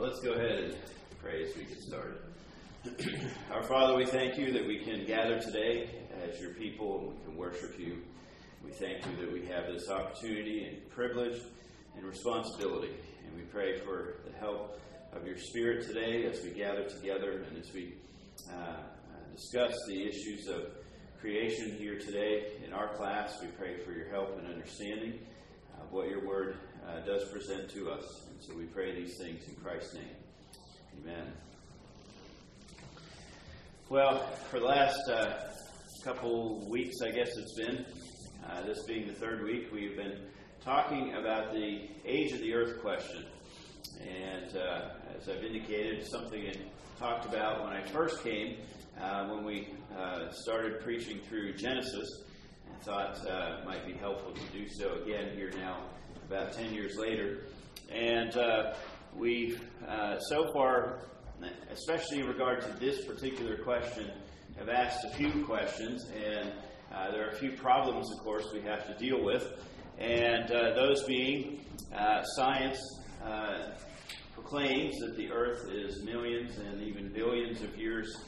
Let's go ahead and pray as we get started. Our Father, we thank you that we can gather today as your people and we can worship you. We thank you that we have this opportunity and privilege and responsibility. And we pray for the help of your Spirit today as we gather together and as we uh, uh, discuss the issues of creation here today in our class. We pray for your help and understanding what your word uh, does present to us. And so we pray these things in Christ's name. Amen. Well, for the last uh, couple weeks, I guess it's been, uh, this being the third week, we've been talking about the age of the earth question. And uh, as I've indicated, something I talked about when I first came, uh, when we uh, started preaching through Genesis. Thought uh, might be helpful to do so again here now, about 10 years later. And uh, we've uh, so far, especially in regard to this particular question, have asked a few questions, and uh, there are a few problems, of course, we have to deal with. And uh, those being uh, science proclaims that the earth is millions and even billions of years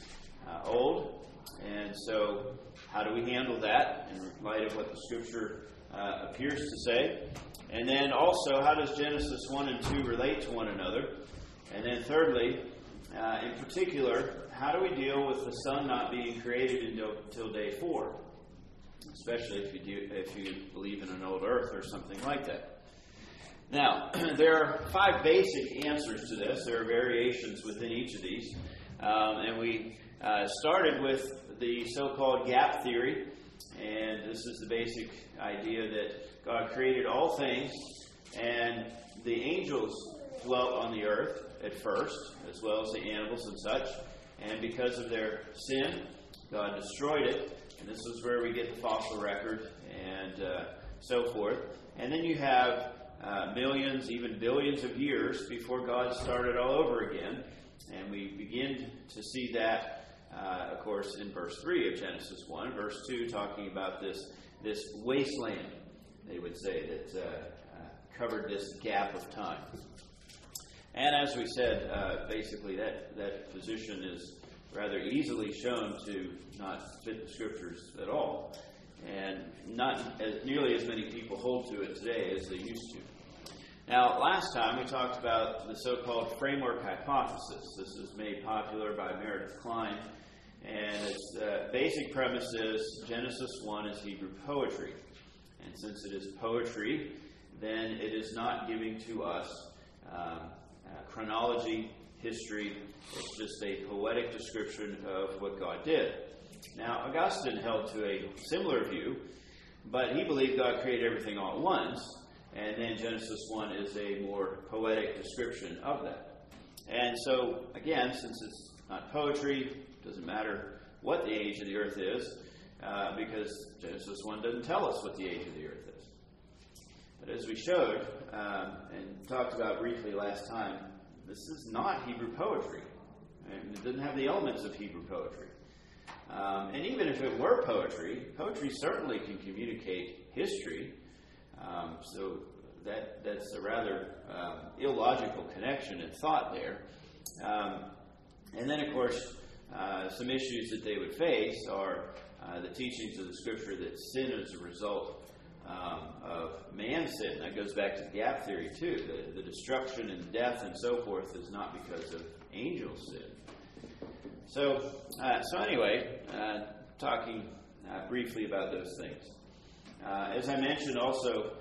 old. And so, how do we handle that in light of what the scripture uh, appears to say? And then also, how does Genesis 1 and 2 relate to one another? And then, thirdly, uh, in particular, how do we deal with the sun not being created until, day 4? Especially if you, do, if you believe in an old earth or something like that. Now, there are five basic answers to this. There are variations within each of these. Um, and we uh, started with the so called gap theory, and this is the basic idea that God created all things, and the angels dwelt on the earth at first, as well as the animals and such, and because of their sin, God destroyed it, and this is where we get the fossil record and uh, so forth. And then you have uh, millions, even billions of years before God started all over again, and we begin to see that uh, of course, in verse 3 of Genesis 1. Verse 2, talking about this, this wasteland, they would say, that uh, uh, covered this gap of time. And as we said, uh, basically, that, that position is rather easily shown to not fit the scriptures at all. And not as, nearly as many people hold to it today as they used to. Now, last time we talked about the so called framework hypothesis. This was made popular by Meredith Kline and its uh, basic premise is Genesis 1 is Hebrew poetry. And since it is poetry, then it is not giving to us um, uh, chronology, history. It's just a poetic description of what God did. Now, Augustine held to a similar view, but he believed God created everything all at once, and then Genesis 1 is a more poetic description of that. And so, again, since it's not poetry, it doesn't matter what the age of the earth is, uh, because Genesis 1 doesn't tell us what the age of the earth is. But as we showed um, and talked about briefly last time, this is not Hebrew poetry. It doesn't have the elements of Hebrew poetry. Um, and even if it were poetry, poetry certainly can communicate history. Um, so that that's a rather um, illogical connection and thought there. Um, and then, of course, uh, some issues that they would face are uh, the teachings of the Scripture that sin is a result um, of man's sin. That goes back to the gap theory too. The, the destruction and death and so forth is not because of angel sin. So, uh, so anyway, uh, talking uh, briefly about those things. As I mentioned, also.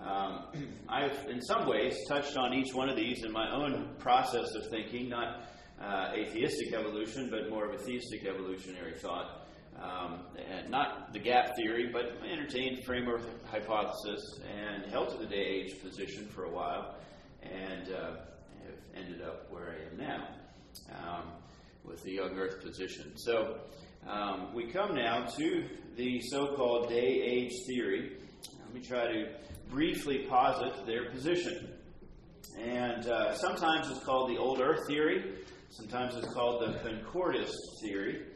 Um, I've, in some ways, touched on each one of these in my own process of thinking, not uh, atheistic evolution, but more of a theistic evolutionary thought. Um, and not the gap theory, but entertained the framework hypothesis and held to the day age position for a while, and uh, have ended up where I am now um, with the young Earth position. So um, we come now to the so-called day age theory. Let me try to briefly posit their position. And uh, sometimes it's called the old Earth theory. Sometimes it's called the concordist theory.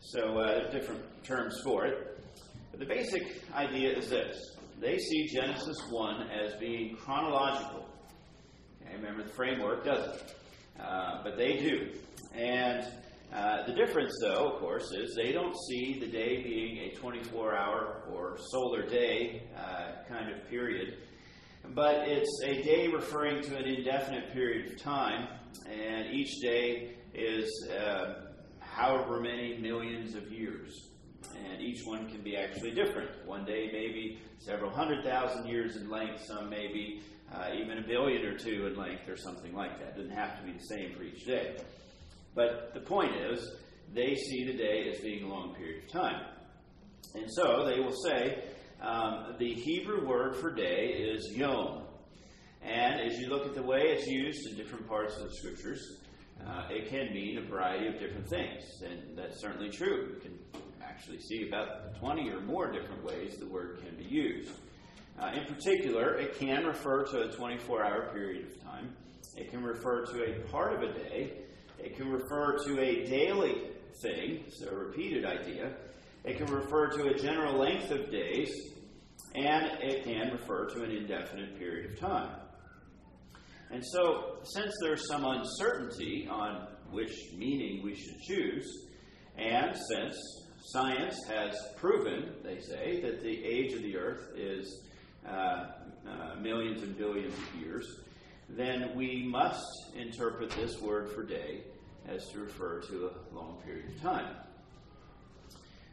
So, uh, different terms for it. But the basic idea is this they see Genesis 1 as being chronological. Okay, remember, the framework doesn't. uh, but they do. And uh, the difference, though, of course, is they don't see the day being a 24 hour or solar day uh, kind of period, but it's a day referring to an indefinite period of time, and each day is uh, however many millions of years. And each one can be actually different. One day may be several hundred thousand years in length, some may be uh, even a billion or two in length, or something like that. It doesn't have to be the same for each day. But the point is, they see the day as being a long period of time. And so they will say um, the Hebrew word for day is yom. And as you look at the way it's used in different parts of the scriptures, uh, it can mean a variety of different things. And that's certainly true. You can actually see about 20 or more different ways the word can be used. Uh, in particular, it can refer to a 24 hour period of time, it can refer to a part of a day, it can refer to a daily thing, so a repeated idea. It can refer to a general length of days, and it can refer to an indefinite period of time. And so, since there's some uncertainty on which meaning we should choose, and since science has proven, they say, that the age of the earth is uh, uh, millions and billions of years, then we must interpret this word for day as to refer to a long period of time.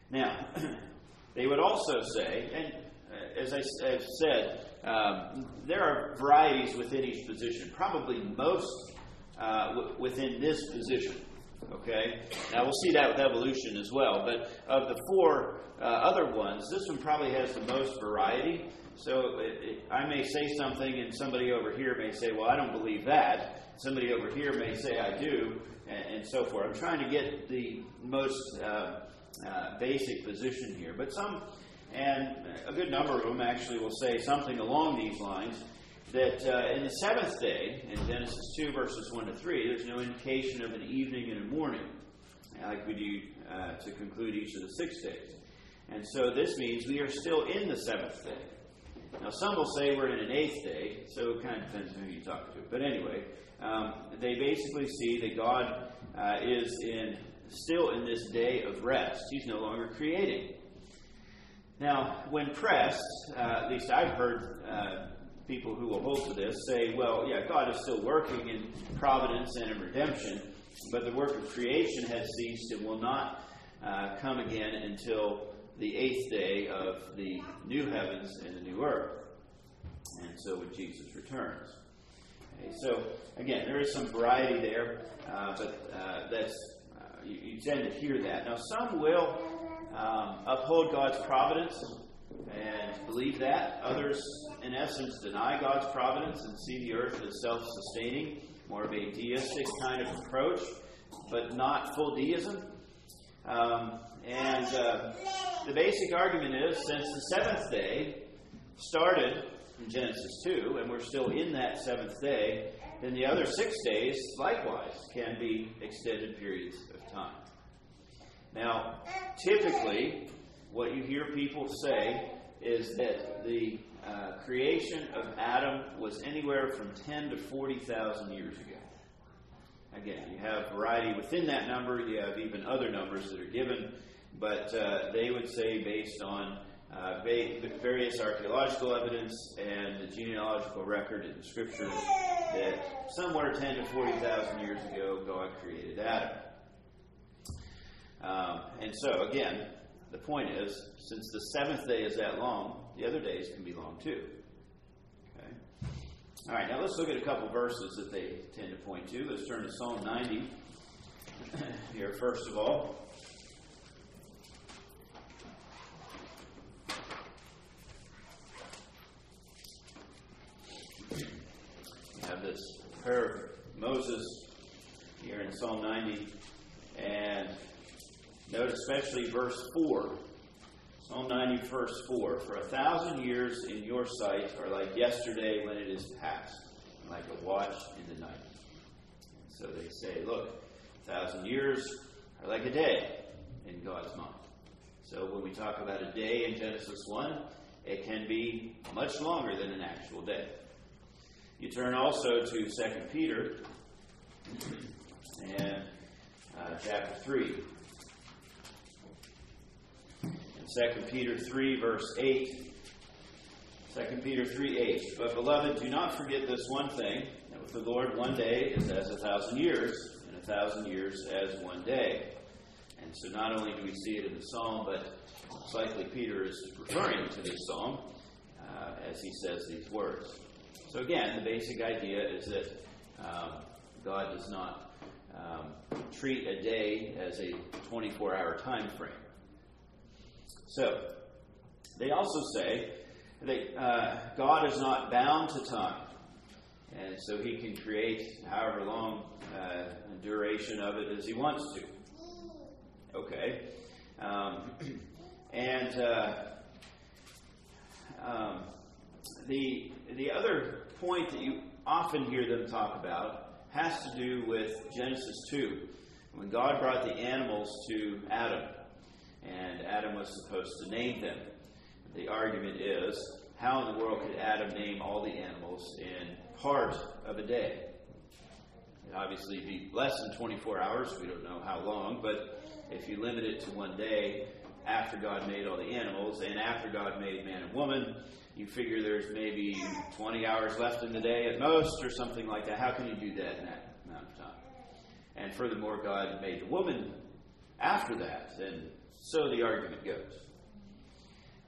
Now, they would also say, and uh, as I have said, um, there are varieties within each position, probably most uh, w- within this position. Okay? Now we'll see that with evolution as well, but of the four uh, other ones, this one probably has the most variety. So it, it, I may say something, and somebody over here may say, Well, I don't believe that. Somebody over here may say, I do, and, and so forth. I'm trying to get the most uh, uh, basic position here. But some, and a good number of them actually will say something along these lines that uh, in the seventh day, in Genesis 2, verses 1 to 3, there's no indication of an evening and a morning, like we do uh, to conclude each of the six days. And so this means we are still in the seventh day. Now, some will say we're in an eighth day, so it kind of depends on who you talk to. But anyway, um, they basically see that God uh, is in still in this day of rest. He's no longer creating. Now, when pressed, uh, at least I've heard uh, people who will hold to this say, well, yeah, God is still working in providence and in redemption, but the work of creation has ceased and will not uh, come again until the eighth day of the new heavens and the new earth. And so when Jesus returns. Okay, so, again, there is some variety there, uh, but uh, that's uh, you, you, tend to hear that. Now, some will um, uphold God's providence and believe that. Others, in essence, deny God's providence and see the earth as self sustaining, more of a deistic kind of approach, but not full deism. Um, and uh, the basic argument is since the seventh day started in Genesis 2, and we're still in that seventh day, then the other six days, likewise, can be extended periods of time. Now, typically, what you hear people say is that the uh, creation of Adam was anywhere from 10 to 40,000 years ago. Again, you have variety within that number, you have even other numbers that are given, but uh, they would say, based on uh, various archaeological evidence and the genealogical record in the scriptures, that somewhere 10 to 40,000 years ago, God created Adam. Um, and so, again, the point is, since the seventh day is that long, the other days can be long too. All right, now let's look at a couple verses that they tend to point to. Let's turn to Psalm 90 here, first of all. We have this prayer of Moses here in Psalm 90, and Note especially verse 4. Psalm 90, verse 4. For a thousand years in your sight are like yesterday when it is past, like a watch in the night. And so they say, look, a thousand years are like a day in God's mind. So when we talk about a day in Genesis 1, it can be much longer than an actual day. You turn also to 2 Peter and uh, chapter 3. In 2 Peter 3, verse 8. 2 Peter 3 8. But, beloved, do not forget this one thing that with the Lord, one day is as a thousand years, and a thousand years as one day. And so, not only do we see it in the psalm, but it's likely Peter is referring to this psalm uh, as he says these words. So, again, the basic idea is that um, God does not um, treat a day as a 24 hour time frame. So, they also say that uh, God is not bound to time. And so he can create however long uh, duration of it as he wants to. Okay. Um, and uh, um, the, the other point that you often hear them talk about has to do with Genesis 2, when God brought the animals to Adam, Adam was supposed to name them. The argument is how in the world could Adam name all the animals in part of a day? It'd obviously be less than 24 hours, we don't know how long, but if you limit it to one day after God made all the animals and after God made man and woman, you figure there's maybe 20 hours left in the day at most or something like that. How can you do that in that amount of time? And furthermore, God made the woman after that, and so the argument goes.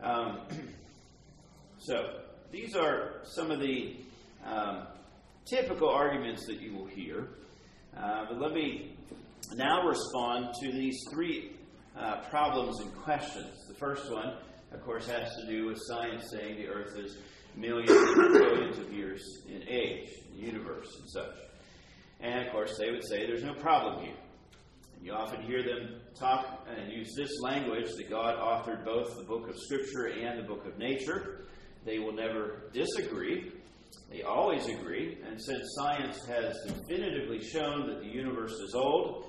Um, so, these are some of the um, typical arguments that you will hear. Uh, but let me now respond to these three uh, problems and questions. The first one of course, has to do with science saying the Earth is millions and billions of years in age, the universe, and such. And of course, they would say there's no problem here. You often hear them talk and use this language that God authored both the book of Scripture and the book of nature. They will never disagree. They always agree. And since science has definitively shown that the universe is old,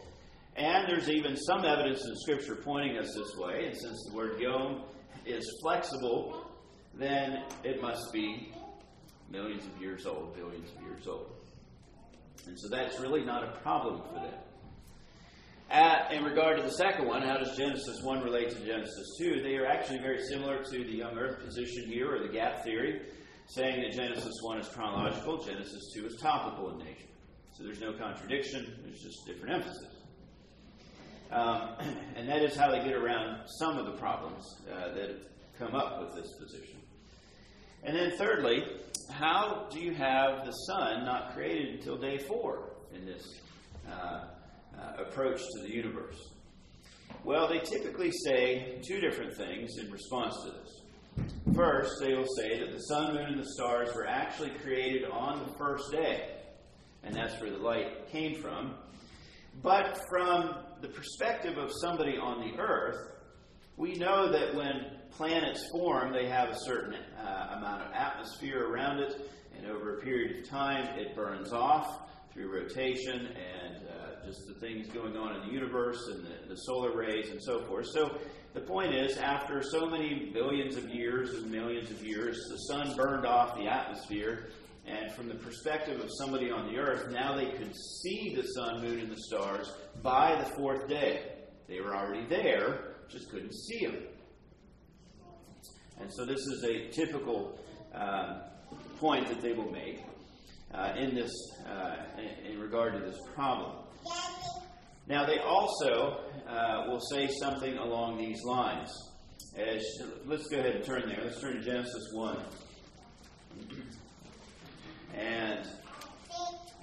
and there's even some evidence in Scripture pointing us this way, and since the word yom is flexible, then it must be millions of years old, billions of years old. And so that's really not a problem for them. At, in regard to the second one, how does Genesis 1 relate to Genesis 2? They are actually very similar to the young earth position here, or the gap theory, saying that Genesis 1 is chronological, Genesis 2 is topical in nature. So there's no contradiction, there's just different emphasis. Um, and that is how they get around some of the problems uh, that come up with this position. And then, thirdly, how do you have the sun not created until day four in this uh, uh, approach to the universe? Well, they typically say two different things in response to this. First, they will say that the sun, moon, and the stars were actually created on the first day, and that's where the light came from. But from the perspective of somebody on the earth, we know that when planets form, they have a certain uh, amount of atmosphere around it, and over a period of time, it burns off through rotation and uh, just the things going on in the universe and the, the solar rays and so forth. So the point is, after so many billions of years and millions of years, the sun burned off the atmosphere and from the perspective of somebody on the earth, now they could see the sun, moon, and the stars by the fourth day. They were already there, just couldn't see them. And so this is a typical uh, point that they will make uh, in this, uh, in, in, regard to this problem. Now they also uh, will say something along these lines. As, let's go ahead and turn there. Let's turn to Genesis one. And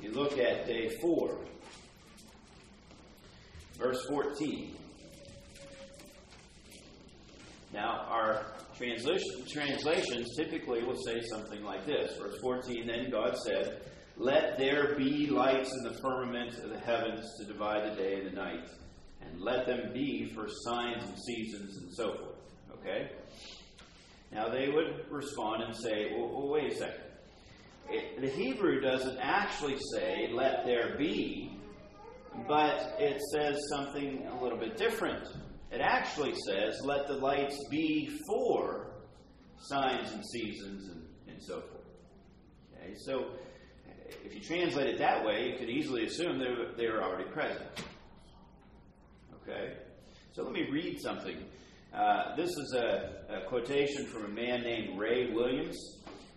you look at day four, verse 14. Now, our translation, translations typically will say something like this. Verse 14 Then God said, Let there be lights in the firmament of the heavens to divide the day and the night, and let them be for signs and seasons and so forth. Okay? Now, they would respond and say, Well, well wait a second it, the Hebrew doesn't actually say, let there be, but it says something a little bit different. It actually says, let the lights be for signs and seasons and, and so forth. Okay, so if you translate it that way, you could easily assume they were, they were already present. Okay? So let me read something. Uh, this is a, a, quotation from a man named Ray Williams.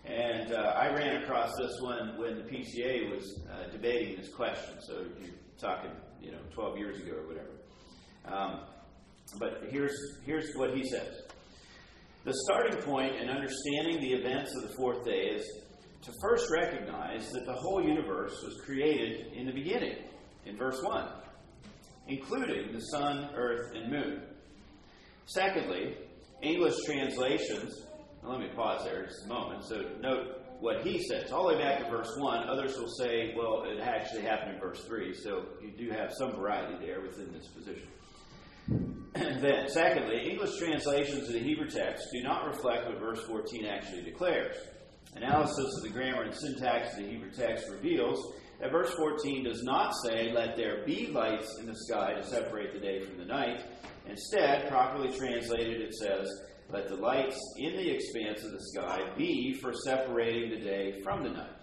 And uh, I ran across this one when the PCA was uh, debating this question. So you're talking, you know, 12 years ago or whatever. Um, but here's, here's what he says The starting point in understanding the events of the fourth day is to first recognize that the whole universe was created in the beginning, in verse 1, including the sun, earth, and moon. Secondly, English translations, let me pause there just a moment. So note what he says. All the way back to verse 1, others will say, well, it actually happened in verse 3, so you do have some variety there within this position. then, secondly, English translations of the Hebrew text do not reflect what verse 14 actually declares. Analysis of the grammar and syntax of the Hebrew text reveals that verse 14 does not say, Let there be lights in the sky to separate the day from the night. Instead, properly translated, it says, Let the lights in the expanse of the sky be for separating the day from the night.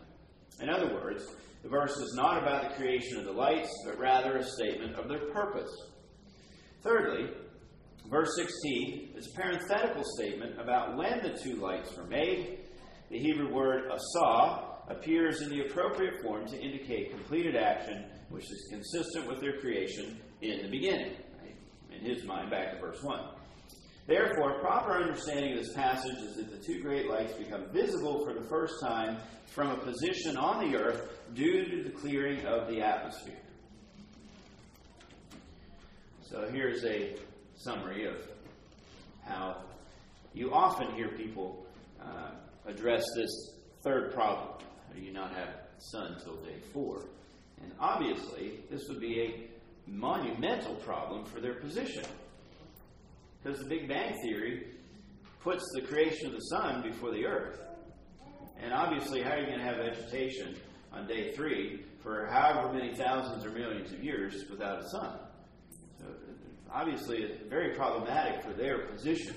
In other words, the verse is not about the creation of the lights, but rather a statement of their purpose. Thirdly, verse 16 is a parenthetical statement about when the two lights were made the Hebrew word asah appears in the appropriate form to indicate completed action, which is consistent with their creation in the beginning. Right? In his mind, back to verse 1. Therefore, proper understanding of this passage is that the two great lights become visible for the first time from a position on the earth due to the clearing of the atmosphere. So here's a summary of how you often hear people uh, address this third problem. Do you not have sun till day four? And obviously, this would be a monumental problem for their position. Because the Big Bang Theory puts the creation of the sun before the earth. And obviously, how are you going to have vegetation on day three for however many thousands or millions of years without a sun? So, obviously, it's very problematic for their position.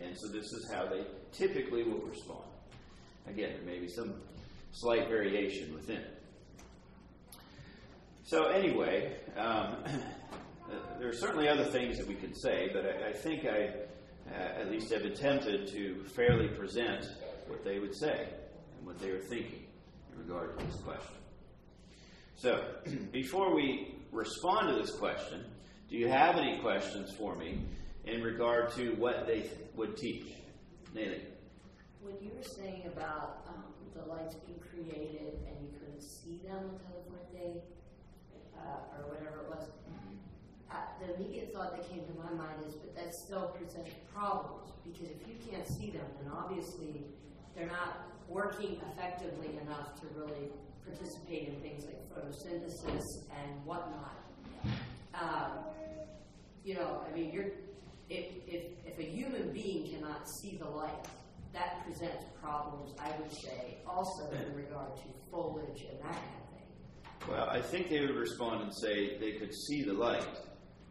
And so, this is how they typically will respond. Again, there may be some slight variation within it. So, anyway, um, there are certainly other things that we can say, but I, I think I uh, at least have attempted to fairly present what they would say and what they are thinking in regard to this question. So, before we respond to this question, do you have any questions for me in regard to what they th- would teach? Nathan? When you were saying about um, the lights being created and you couldn't see them until the fourth day, uh, or whatever it was, uh, the immediate thought that came to my mind is, but that still presents problems because if you can't see them, then obviously they're not working effectively enough to really participate in things like photosynthesis and whatnot. Um, you know, I mean, you're if, if, if a human being cannot see the light, that presents problems, I would say, also in regard to foliage and that kind of thing. Well, I think they would respond and say they could see the light.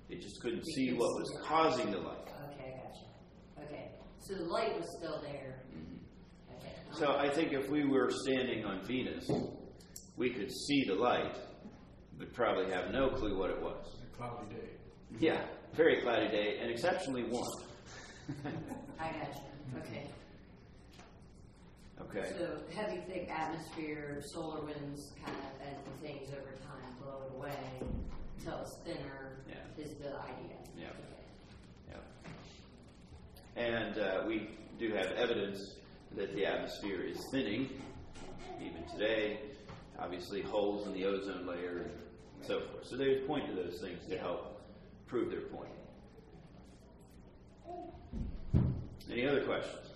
They just couldn't they see what see was causing the light. Okay, I gotcha. Okay, so the light was still there. Mm-hmm. Okay. So I think if we were standing on Venus, we could see the light, but probably have no clue what it was. A cloudy day. Yeah, very cloudy day and exceptionally warm. I gotcha. Okay. Okay. So heavy, thick atmosphere, solar winds kind of, and things over time blow it away until it's thinner yeah. is the idea. Yeah. Yeah. And uh, we do have evidence that the atmosphere is thinning, even today. Obviously, holes in the ozone layer and so forth. So they point to those things to help prove their point. Any other questions?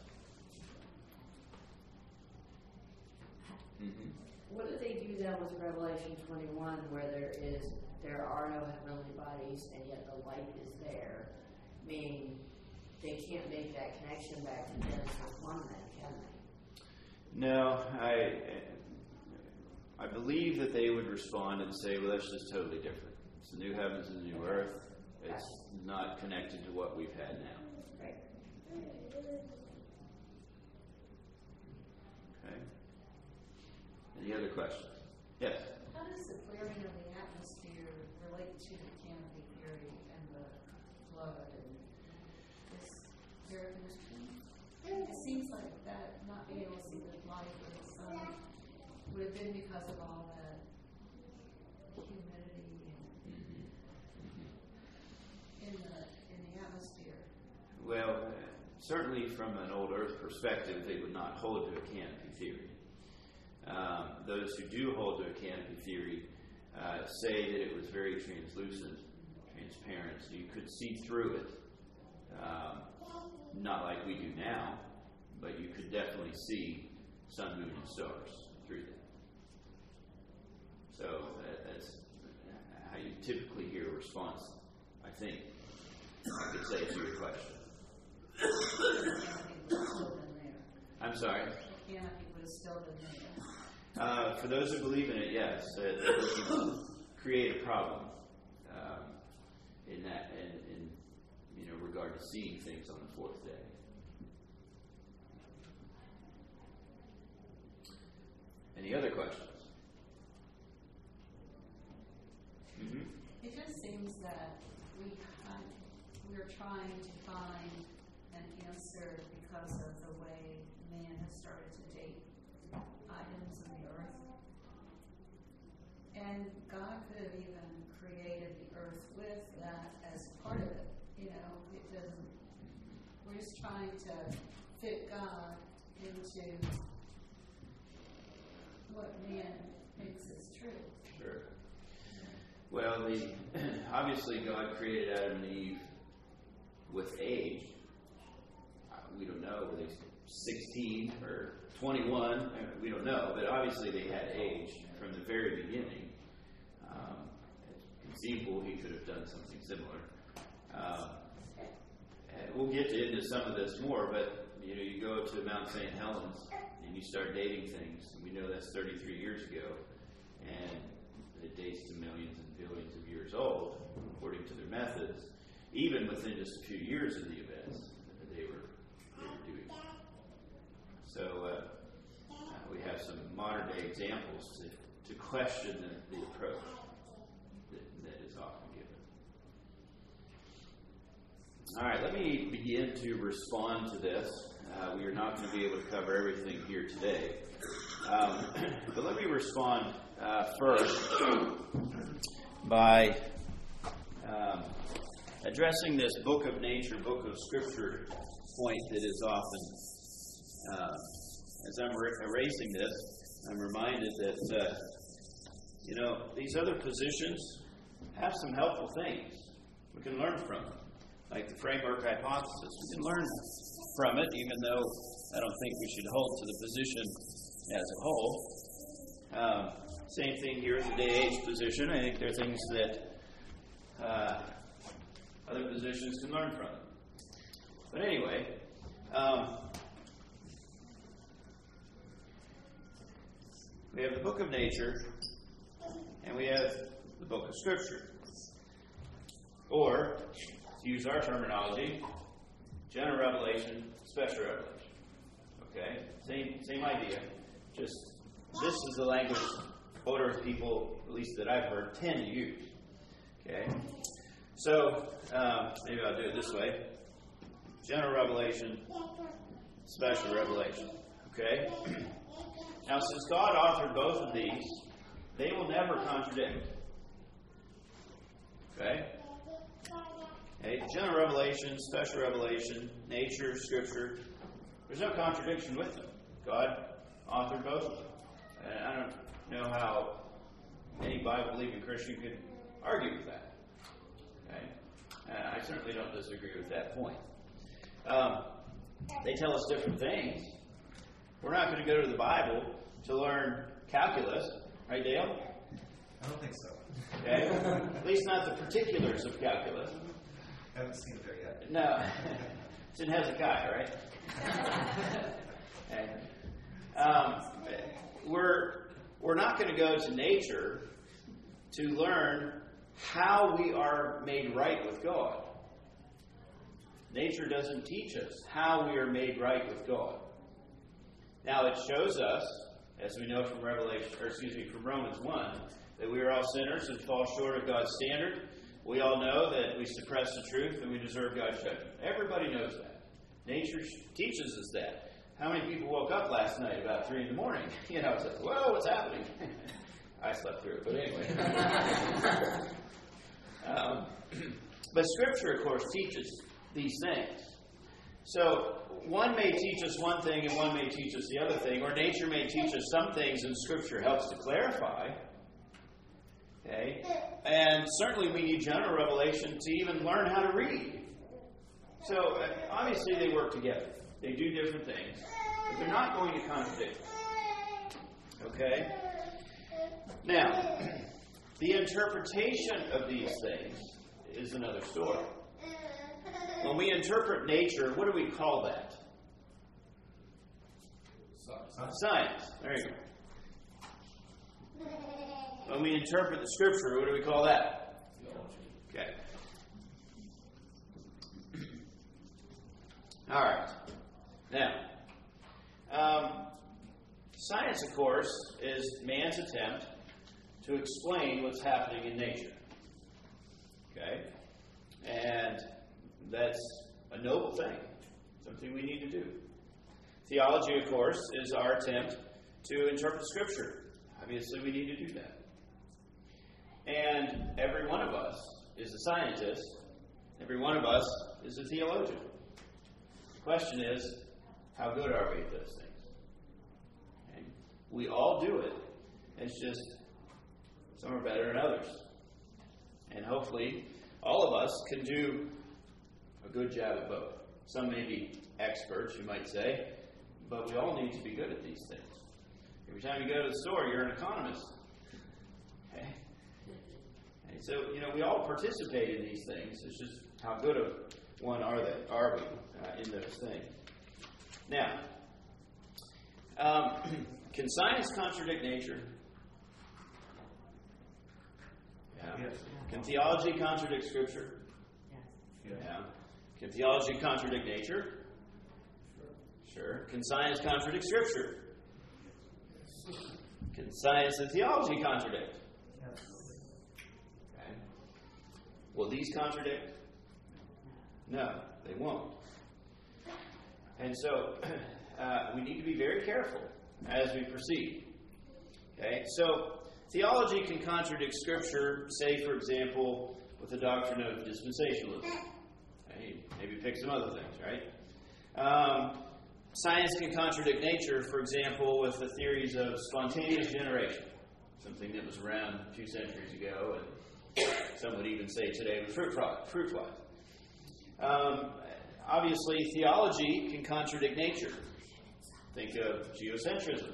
Mm-hmm. What do they do then with Revelation 21, where there is there are no heavenly bodies and yet the light is there? Meaning they can't make that connection back to Genesis 1, then, can they? No, I I believe that they would respond and say, "Well, that's just totally different. It's the new heavens and the new earth. It's not connected to what we've had now." Right. Any other questions? Yes. How does the clearing of the atmosphere relate to the canopy theory and the flood and this air conditioning? It seems like that not being able to see the light of the sun would have been because of all that humidity and mm-hmm. in the, in the atmosphere. Well, certainly from an old Earth perspective, they would not hold to a canopy theory. Um, those who do hold to a canopy theory uh, say that it was very translucent, transparent, so you could see through it. Um, not like we do now, but you could definitely see sun, moon, and stars through that. So that, that's how you typically hear a response, I think. I could say to your question. The canopy would have still been there. I'm sorry. The canopy would have still been there. Uh, for those who believe in it, yes, it, would create a problem um, in that, in, in you know, regard to seeing things on the fourth day. Any other questions? Mm-hmm. It just seems that we kind, we're trying to find an answer because of the way man has started to date items in the earth. And God could have even created the earth with that as part of it. You know, it doesn't. We're just trying to fit God into what man thinks is true. Sure. Well, the obviously God created Adam and Eve with age. Uh, We don't know were they 16 or 21. uh, We don't know, but obviously they had age from the very beginning. Conceivable he could have done something similar. Um, we'll get into some of this more, but you know, you go to Mount St. Helens and you start dating things. We know that's 33 years ago, and it dates to millions and billions of years old, according to their methods, even within just a few years of the events that they were, they were doing. So uh, uh, we have some modern day examples to, to question the, the approach that, that is often given. All right, let me begin to respond to this. Uh, we are not going to be able to cover everything here today. Um, but let me respond uh, first by um, addressing this book of nature, book of scripture point that is often, uh, as I'm er- erasing this, I'm reminded that, uh, you know, these other positions have some helpful things we can learn from them like the framework hypothesis. We can learn from it, even though I don't think we should hold to the position as a whole. Um, same thing here with the day age position. I think there are things that uh, other positions can learn from. But anyway, um, we have the book of nature and we have the book of scripture. Or, to use our terminology, general revelation, special revelation. Okay? Same same idea. Just this is the language older people, at least that I've heard, tend to use. Okay? So um, maybe I'll do it this way. General revelation, special revelation. Okay? Now since God authored both of these, they will never contradict. Okay? Okay, general revelation, special revelation, nature, scripture. There's no contradiction with them. God authored both of them. And I don't know how any Bible believing Christian could argue with that. Okay? Uh, I certainly don't disagree with that point. Um, they tell us different things. We're not going to go to the Bible to learn calculus, right, Dale? I don't think so. Okay? At least not the particulars of calculus. I haven't seen it there yet. No, it's in Hezekiah, right? Okay. um, we're we're not going to go to nature to learn how we are made right with God. Nature doesn't teach us how we are made right with God. Now, it shows us as we know from Revelation, or excuse me, from Romans 1, that we are all sinners and fall short of God's standard. We all know that we suppress the truth and we deserve God's judgment. Everybody knows that. Nature teaches us that. How many people woke up last night about 3 in the morning? You know, it's like, whoa, what's happening? I slept through it, but anyway. um, but Scripture, of course, teaches these things. So one may teach us one thing and one may teach us the other thing, or nature may teach us some things and Scripture helps to clarify. Okay? And certainly we need general revelation to even learn how to read. So uh, obviously they work together. They do different things, but they're not going to contradict. Okay? Now, the interpretation of these things is another story. When we interpret nature, what do we call that? Science. There you go. When we interpret the scripture, what do we call that? Theology. Okay. All right. Now, um, science, of course, is man's attempt to explain what's happening in nature. Okay? And that's a noble thing, something we need to do. Theology, of course, is our attempt to interpret Scripture. Obviously, we need to do that. And every one of us is a scientist, every one of us is a theologian. The question is, how good are we at those things? Okay? We all do it. It's just some are better than others. And hopefully, all of us can do a good job at both. Some may be experts, you might say, but we all need to be good at these things. Every time you go to the store, you're an economist. And so, you know, we all participate in these things. It's just how good of one are they? Are we uh, in those things? Now, um, can science contradict nature? Yeah. Yes. Can theology contradict Scripture? Yes. Yeah. Can theology contradict nature? Sure. Can science contradict Scripture? Can science and theology contradict? Okay. Will these contradict? No, they won't. And so uh, we need to be very careful as we proceed. Okay, so theology can contradict Scripture, say, for example, with the doctrine of dispensationalism. Okay, maybe pick some other things, right? Um, science can contradict nature, for example, with the theories of spontaneous generation, something that was around few centuries ago, and some would even say today with fruit fly. Fruit flies. Um, obviously, theology can contradict nature. Think of geocentrism.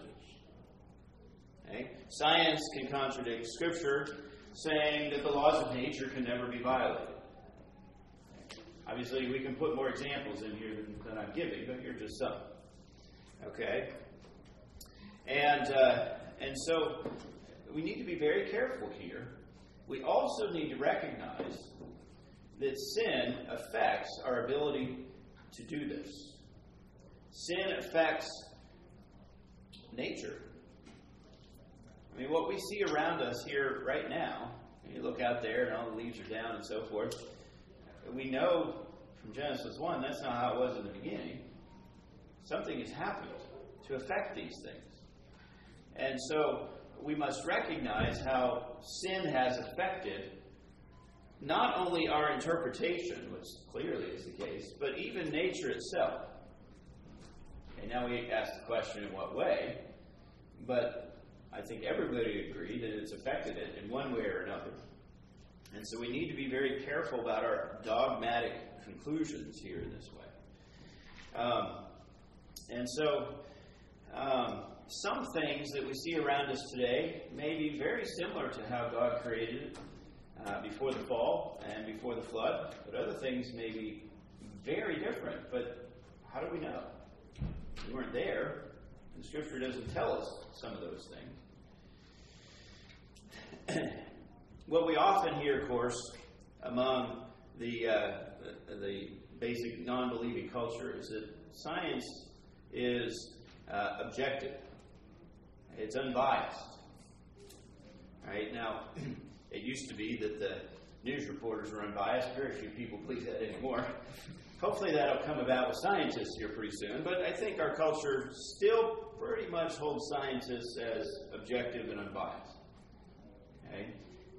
Okay? Science can contradict Scripture, saying that the laws of nature can never be violated. Obviously, we can put more examples in here than, than I'm giving, but here are just some. Okay? And, uh, and so we need to be very careful here. We also need to recognize that sin affects our ability to do this. Sin affects nature. I mean, what we see around us here right now, you look out there and all the leaves are down and so forth, we know from Genesis 1 that's not how it was in the beginning. Something has happened to affect these things. And so we must recognize how sin has affected not only our interpretation, which clearly is the case, but even nature itself. And now we ask the question in what way, but I think everybody agree that it's affected it in one way or another. And so we need to be very careful about our dogmatic conclusions here in this way. Um, and so, um, some things that we see around us today may be very similar to how God created it uh, before the fall and before the flood, but other things may be very different. But how do we know? We weren't there, and Scripture doesn't tell us some of those things. what we often hear, of course, among the, uh, the, basic non believing culture is that science is uh, objective. It's unbiased. Right now, it used to be that the news reporters were unbiased. Very few people believe that anymore. Hopefully, that'll come about with scientists here pretty soon. But I think our culture still pretty much holds scientists as objective and unbiased. Okay?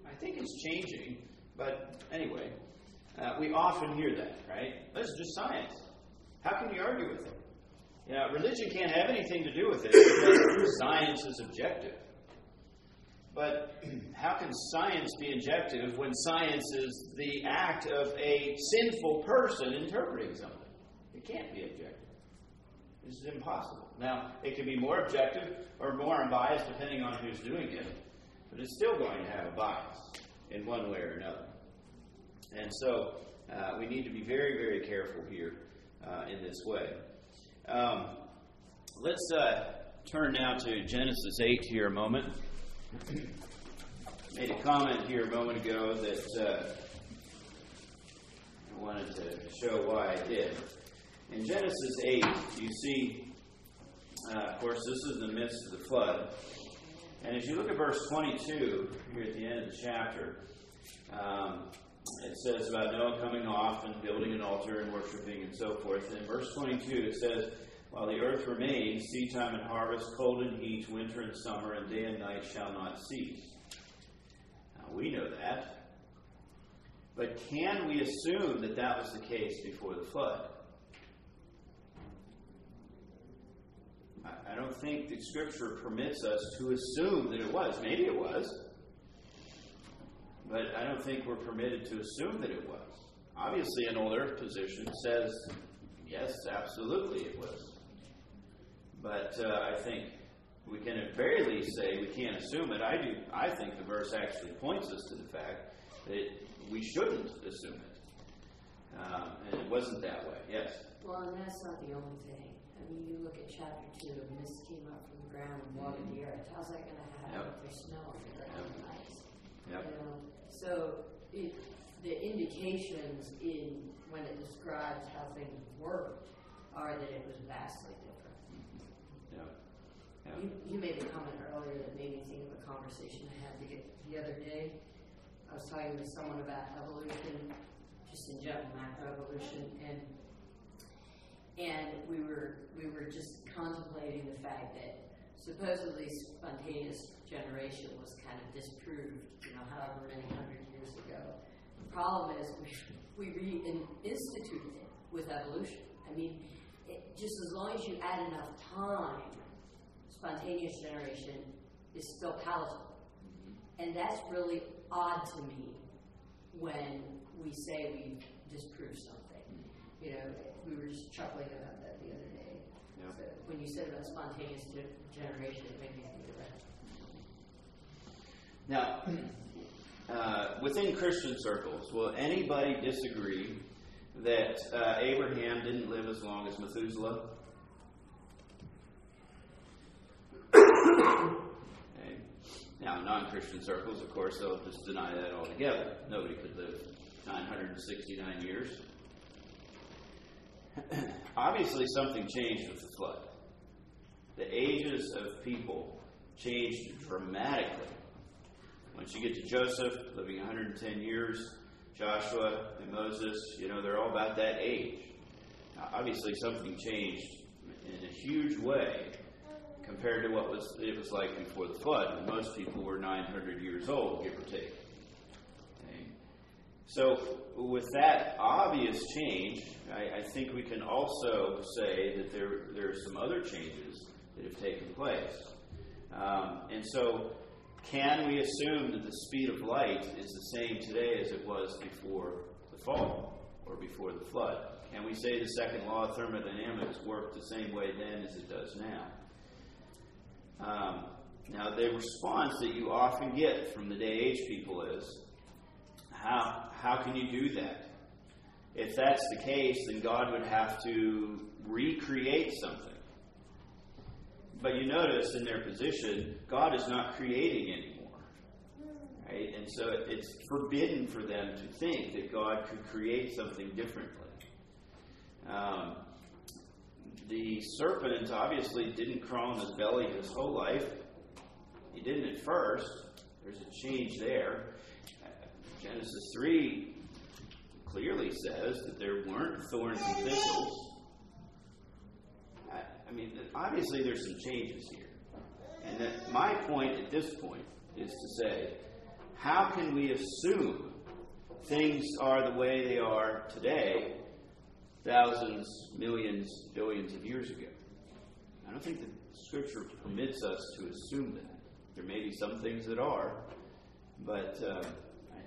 I think it's changing, but anyway, uh, we often hear that, right? This is just science. How can you argue with it? Know, religion can't have anything to do with it because science is objective. But how can science be objective when science is the act of a sinful person interpreting something? It can't be objective. This is impossible. Now, it can be more objective or more unbiased depending on who's doing it, but it's still going to have a bias in one way or another. And so uh, we need to be very, very careful here uh, in this way. Um, let's uh, turn now to Genesis 8 here a moment. Made a comment here a moment ago that uh, I wanted to show why I did. In Genesis 8, you see, uh, of course, this is the midst of the flood. And as you look at verse 22, here at the end of the chapter, um, it says about Noah coming off and building an altar and worshiping and so forth. And in verse 22, it says, While the earth remains, seedtime and harvest, cold and heat, winter and summer, and day and night shall not cease. Now, we know that. But can we assume that that was the case before the flood? I don't think the scripture permits us to assume that it was. Maybe it was. But I don't think we're permitted to assume that it was. Obviously, an old earth position says, yes, absolutely it was. But uh, I think we can at very least say we can't assume it. I do. I think the verse actually points us to the fact that we shouldn't assume it. Um, and it wasn't that way. Yes. Well, and that's not the only thing. I mean, you look at chapter two, and mist came up from the ground and watered the earth. How's that going to happen Yep. if there's snow on the ground and ice? Yep. You know, so it, the indications in when it describes how things worked are that it was vastly different. Yeah. Yeah. You, you made a comment earlier that made me think of a conversation I had the, the other day. I was talking to someone about evolution, just in general, macroevolution, and and we were we were just contemplating the fact that supposedly spontaneous generation was kind of disproved, you know, however many hundred years ago. The problem is we we reinstituted it with evolution. I mean, it, just as long as you add enough time spontaneous generation is still palatable. And that's really odd to me when we say we disprove something. You know, we were just chuckling about that the other day. Yeah. When you said about spontaneous generation, it made me think of that. Now, uh, within Christian circles, will anybody disagree that uh, Abraham didn't live as long as Methuselah? Okay. Now, non Christian circles, of course, they'll just deny that altogether. Nobody could live 969 years. Obviously, something changed with the flood. The ages of people changed dramatically. Once you get to Joseph, living 110 years, Joshua and Moses, you know, they're all about that age. Now, obviously, something changed in a huge way compared to what was it was like before the flood, when most people were 900 years old, give or take. So, with that obvious change, I, I think we can also say that there there are some other changes that have taken place. Um, and so, can we assume that the speed of light is the same today as it was before the fall or before the flood? Can we say the second law of thermodynamics worked the same way then as it does now? Um, now, the response that you often get from the day age people is, how, how can you do that? If that's the case, then God would have to recreate something. But you notice in their position, God is not creating anymore. Right? And so it's forbidden for them to think that God could create something differently. Um, the serpent obviously didn't crawl on his belly his whole life. He didn't at first. There's a change there. Genesis 3 clearly says that there weren't thorns and thistles. I, I mean, obviously there's some changes here. And that my point at this point is to say, how can we assume things are the way they are today, thousands, millions, billions of years ago? I don't think the Scripture permits us to assume that. There may be some things that are, but uh,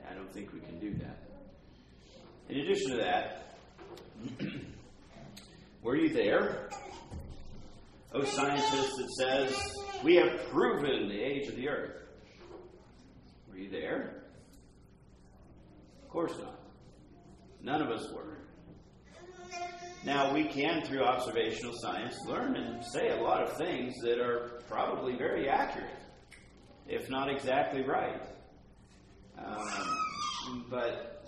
I, don't think we can do that. In addition to that, were you there? Oh, scientist that says, we have proven the age of the earth. Were you there? Of course not. None of us were. Now, we can, through observational science, learn and say a lot of things that are probably very accurate, if not exactly right. Um, but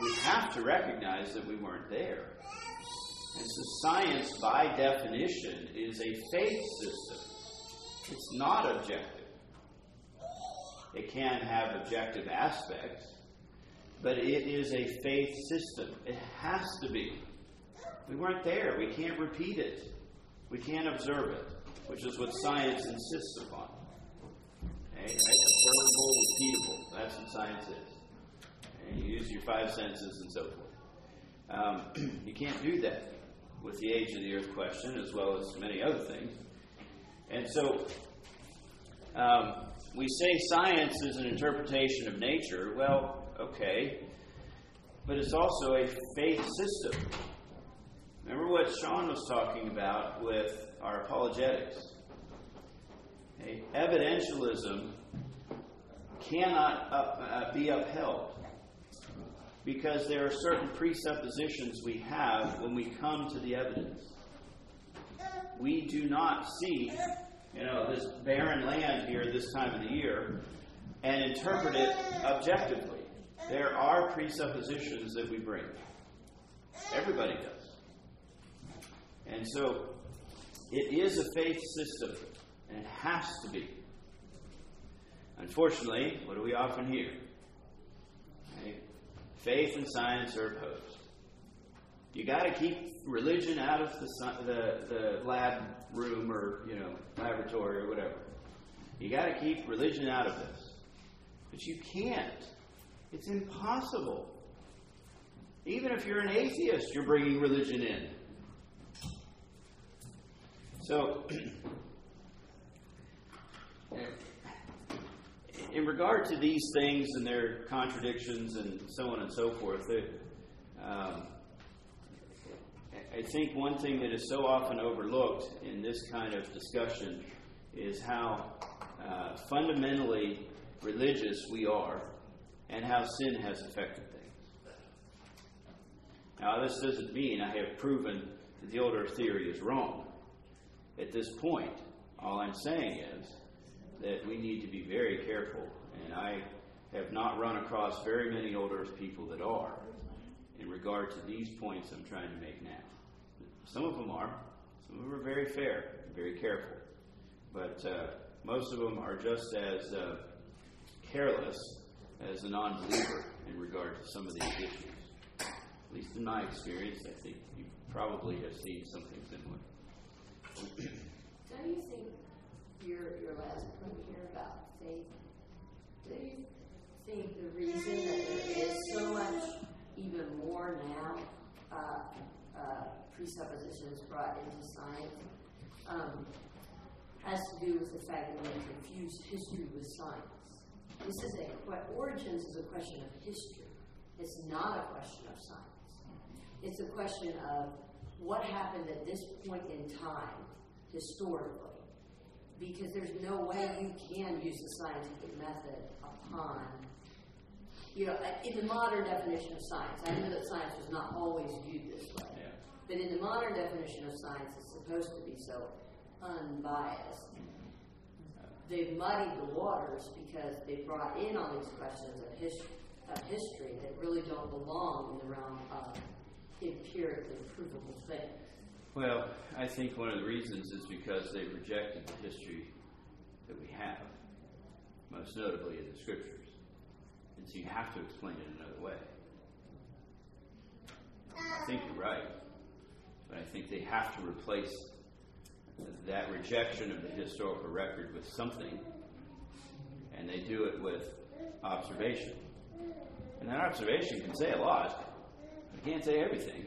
we have to recognize that we weren't there. And so, science, by definition, is a faith system. It's not objective. It can have objective aspects, but it is a faith system. It has to be. We weren't there. We can't repeat it. We can't observe it, which is what science insists upon. Okay? Observable, repeatable. That's what science is. And you use your five senses and so forth. Um, you can't do that with the age of the earth question, as well as many other things. And so, um, we say science is an interpretation of nature. Well, okay. But it's also a faith system. Remember what Sean was talking about with our apologetics. Okay? Evidentialism cannot up, uh, be upheld because there are certain presuppositions we have when we come to the evidence. We do not see, you know, this barren land here this time of the year and interpret it objectively. There are presuppositions that we bring. Everybody does. And so it is a faith system, and it has to be. Unfortunately, what do we often hear? Okay? Faith and science are opposed. You got to keep religion out of the, the, the lab room or you know laboratory or whatever. You got to keep religion out of this, but you can't. It's impossible. Even if you're an atheist, you're bringing religion in. So, in regard to these things and their contradictions and so on and so forth, um, I think one thing that is so often overlooked in this kind of discussion is how uh, fundamentally religious we are and how sin has affected things. Now, this doesn't mean I have proven that the old earth theory is wrong. At this point, all I'm saying is that we need to be very careful, and I have not run across very many old earth people that are in regard to these points I'm trying to make now. Some of them are, some of them are very fair, very careful, but uh, most of them are just as uh, careless as a non believer in regard to some of these issues. At least in my experience, I think you probably have seen something similar. Don't you think your your last point here about faith? Do you think the reason that there is so much, even more now, uh, uh, presuppositions brought into science, um, has to do with the fact that we confuse history with science? This is a origins is a question of history. It's not a question of science. It's a question of what happened at this point in time historically. Because there's no way you can use the scientific method upon, you know, in the modern definition of science. I know that science was not always viewed this way. Yeah. But in the modern definition of science, it's supposed to be so unbiased they've muddied the waters because they brought in all these questions of, his, of history that really don't belong in the realm of empirically provable things. Well, I think one of the reasons is because they've rejected the history that we have. most notably in the scriptures. And so you have to explain it another way. I think you're right, but I think they have to replace that rejection of the historical record with something, and they do it with observation. And that observation can say a lot, it can't say everything.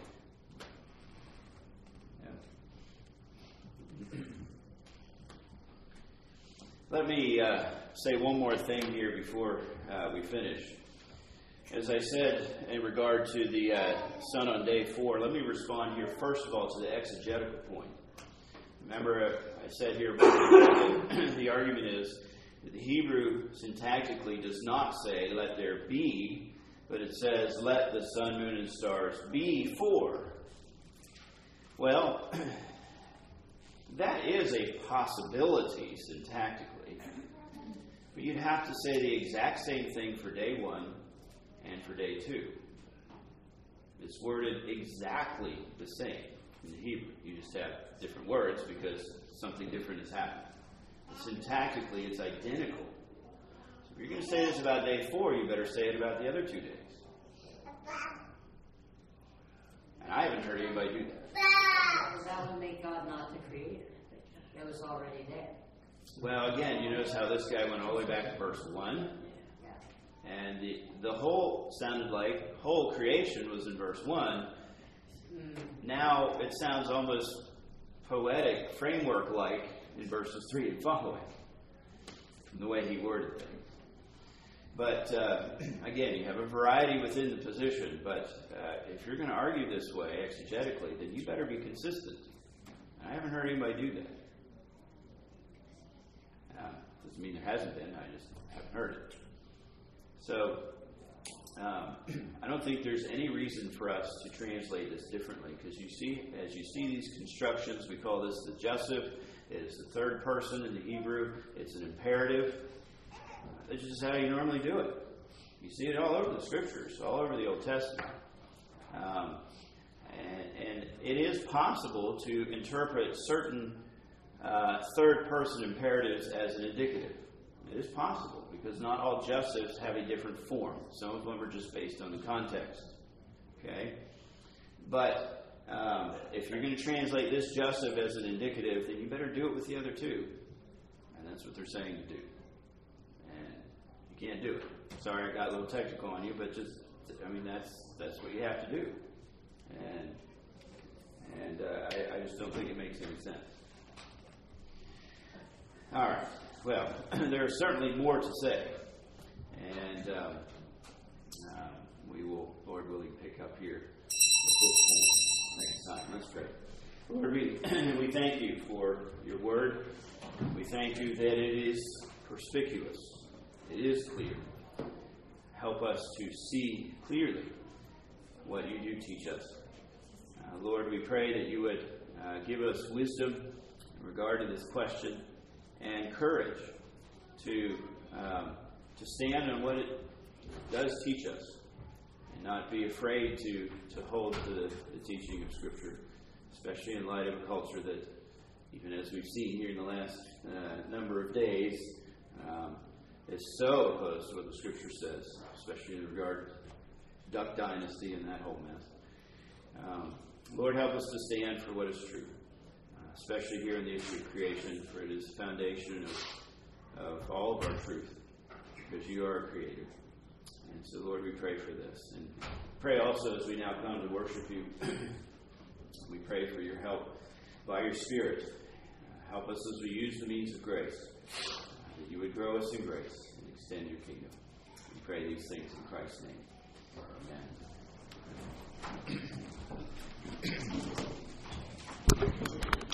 Yeah. Let me uh, say one more thing here before uh, we finish. As I said in regard to the uh, sun on day four, let me respond here first of all to the exegetical point. Remember, uh, I said here the argument is that the Hebrew syntactically does not say, let there be, but it says, let the sun, moon, and stars be for. Well, that is a possibility syntactically, but you'd have to say the exact same thing for day one and for day two. It's worded exactly the same in the Hebrew. You just have different words because something different has happened. Syntactically, it's identical. So if you're going to say this about day four, you better say it about the other two days. And I haven't heard anybody do that. That would make God not the creator. It was already there. Well, again, you notice how this guy went all the way back to verse 1. And the, the whole sounded like whole creation was in verse 1. Mm. Now it sounds almost poetic, framework like in verses 3 and following, the way he worded things. But uh, again, you have a variety within the position, but uh, if you're going to argue this way exegetically, then you better be consistent. I haven't heard anybody do that. Doesn't mean there hasn't been, I just haven't heard it. So, um, I don't think there's any reason for us to translate this differently because you see, as you see these constructions, we call this the jussive. It is the third person in the Hebrew. It's an imperative. This is how you normally do it. You see it all over the scriptures, all over the Old Testament. Um, and, and, it is possible to interpret certain uh, third person imperatives as an indicative. It is possible because not all jussives have a different form. Some of them are just based on the context. Okay? But um, if you're going to translate this jussive as an indicative, then you better do it with the other two. And that's what they're saying to do. And you can't do it. Sorry, I got a little technical on you, but just, I mean, that's that's what you have to do. And and uh, I, I just don't think it makes any sense. All right. Well, there is certainly more to say, and um, uh, we will, Lord willing, pick up here next time. Let's pray. Lord, we, we thank you for your word. We thank you that it is perspicuous, it is clear. Help us to see clearly what you do teach us. Uh, Lord, we pray that you would uh, give us wisdom in regard to this question and courage to, um, to stand on what it does teach us and not be afraid to, to hold to the, the teaching of Scripture, especially in light of a culture that, even as we've seen here in the last uh, number of days, um, is so opposed to what the Scripture says, especially in regard to Duck Dynasty and that whole mess. Um, Lord, help us to stand for what is true, especially here in the issue of creation, for it is the foundation of, of all of our truth, because you are a creator. And so, Lord, we pray for this. And pray also as we now come to worship you, we pray for your help by your Spirit. Help us as we use the means of grace, uh, that you would grow us in grace and extend your kingdom. We pray these things in Christ's name. Amen.